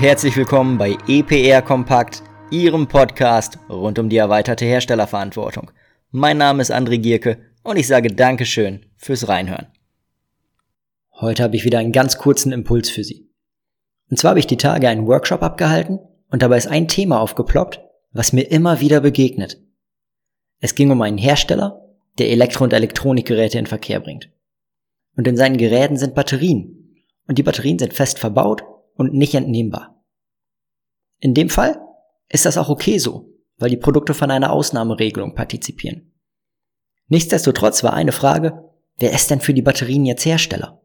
herzlich willkommen bei EPR Kompakt, Ihrem Podcast rund um die erweiterte Herstellerverantwortung. Mein Name ist André Gierke und ich sage Dankeschön fürs Reinhören. Heute habe ich wieder einen ganz kurzen Impuls für Sie. Und zwar habe ich die Tage einen Workshop abgehalten und dabei ist ein Thema aufgeploppt, was mir immer wieder begegnet. Es ging um einen Hersteller, der Elektro- und Elektronikgeräte in Verkehr bringt. Und in seinen Geräten sind Batterien. Und die Batterien sind fest verbaut und nicht entnehmbar. In dem Fall ist das auch okay so, weil die Produkte von einer Ausnahmeregelung partizipieren. Nichtsdestotrotz war eine Frage, wer ist denn für die Batterien jetzt Hersteller?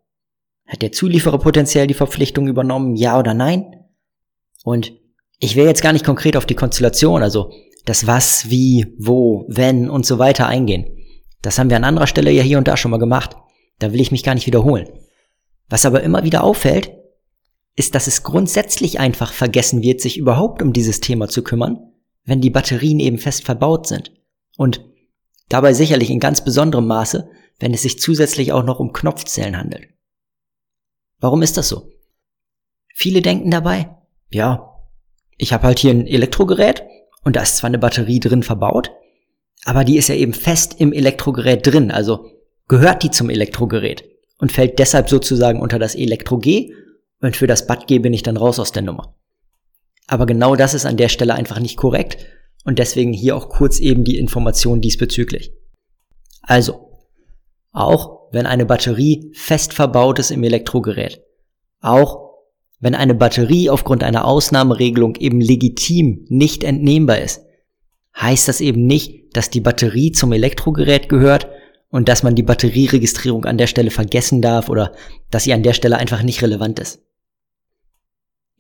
Hat der Zulieferer potenziell die Verpflichtung übernommen, ja oder nein? Und ich will jetzt gar nicht konkret auf die Konstellation, also das was, wie, wo, wenn und so weiter eingehen. Das haben wir an anderer Stelle ja hier und da schon mal gemacht. Da will ich mich gar nicht wiederholen. Was aber immer wieder auffällt, ist, dass es grundsätzlich einfach vergessen wird, sich überhaupt um dieses Thema zu kümmern, wenn die Batterien eben fest verbaut sind. Und dabei sicherlich in ganz besonderem Maße, wenn es sich zusätzlich auch noch um Knopfzellen handelt. Warum ist das so? Viele denken dabei, ja, ich habe halt hier ein Elektrogerät und da ist zwar eine Batterie drin verbaut, aber die ist ja eben fest im Elektrogerät drin, also gehört die zum Elektrogerät und fällt deshalb sozusagen unter das Elektro-G und für das Bad G bin ich dann raus aus der Nummer. Aber genau das ist an der Stelle einfach nicht korrekt und deswegen hier auch kurz eben die Information diesbezüglich. Also, auch wenn eine Batterie fest verbaut ist im Elektrogerät, auch wenn eine Batterie aufgrund einer Ausnahmeregelung eben legitim nicht entnehmbar ist, heißt das eben nicht, dass die Batterie zum Elektrogerät gehört und dass man die Batterieregistrierung an der Stelle vergessen darf oder dass sie an der Stelle einfach nicht relevant ist.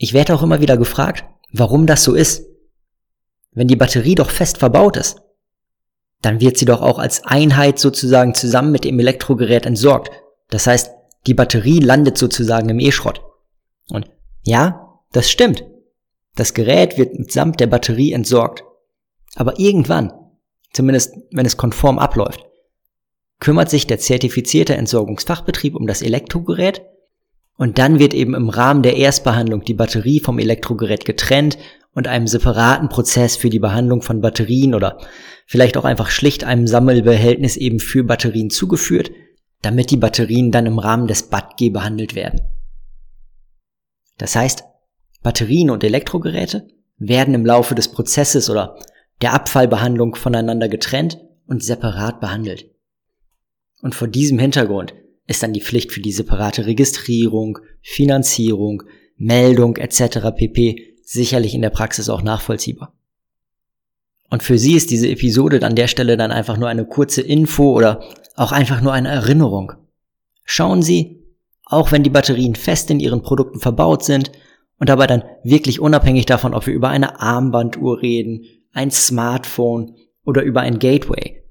Ich werde auch immer wieder gefragt, warum das so ist. Wenn die Batterie doch fest verbaut ist, dann wird sie doch auch als Einheit sozusagen zusammen mit dem Elektrogerät entsorgt. Das heißt, die Batterie landet sozusagen im E-Schrott. Und ja, das stimmt. Das Gerät wird mitsamt der Batterie entsorgt. Aber irgendwann, zumindest wenn es konform abläuft, kümmert sich der zertifizierte Entsorgungsfachbetrieb um das Elektrogerät und dann wird eben im Rahmen der Erstbehandlung die Batterie vom Elektrogerät getrennt und einem separaten Prozess für die Behandlung von Batterien oder vielleicht auch einfach schlicht einem Sammelbehältnis eben für Batterien zugeführt, damit die Batterien dann im Rahmen des BATG behandelt werden. Das heißt, Batterien und Elektrogeräte werden im Laufe des Prozesses oder der Abfallbehandlung voneinander getrennt und separat behandelt. Und vor diesem Hintergrund ist dann die Pflicht für die separate Registrierung, Finanzierung, Meldung etc. pp. sicherlich in der Praxis auch nachvollziehbar. Und für Sie ist diese Episode an der Stelle dann einfach nur eine kurze Info oder auch einfach nur eine Erinnerung. Schauen Sie, auch wenn die Batterien fest in Ihren Produkten verbaut sind und dabei dann wirklich unabhängig davon, ob wir über eine Armbanduhr reden, ein Smartphone oder über ein Gateway.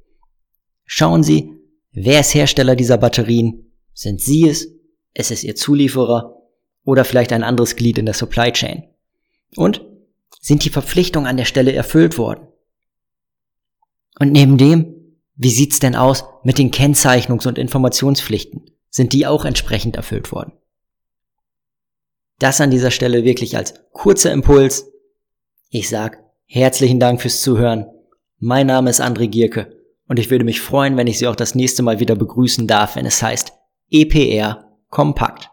Schauen Sie, wer ist Hersteller dieser Batterien sind Sie es? Ist es Ihr Zulieferer? Oder vielleicht ein anderes Glied in der Supply Chain? Und sind die Verpflichtungen an der Stelle erfüllt worden? Und neben dem, wie sieht's denn aus mit den Kennzeichnungs- und Informationspflichten? Sind die auch entsprechend erfüllt worden? Das an dieser Stelle wirklich als kurzer Impuls. Ich sag herzlichen Dank fürs Zuhören. Mein Name ist André Gierke und ich würde mich freuen, wenn ich Sie auch das nächste Mal wieder begrüßen darf, wenn es heißt EPR kompakt.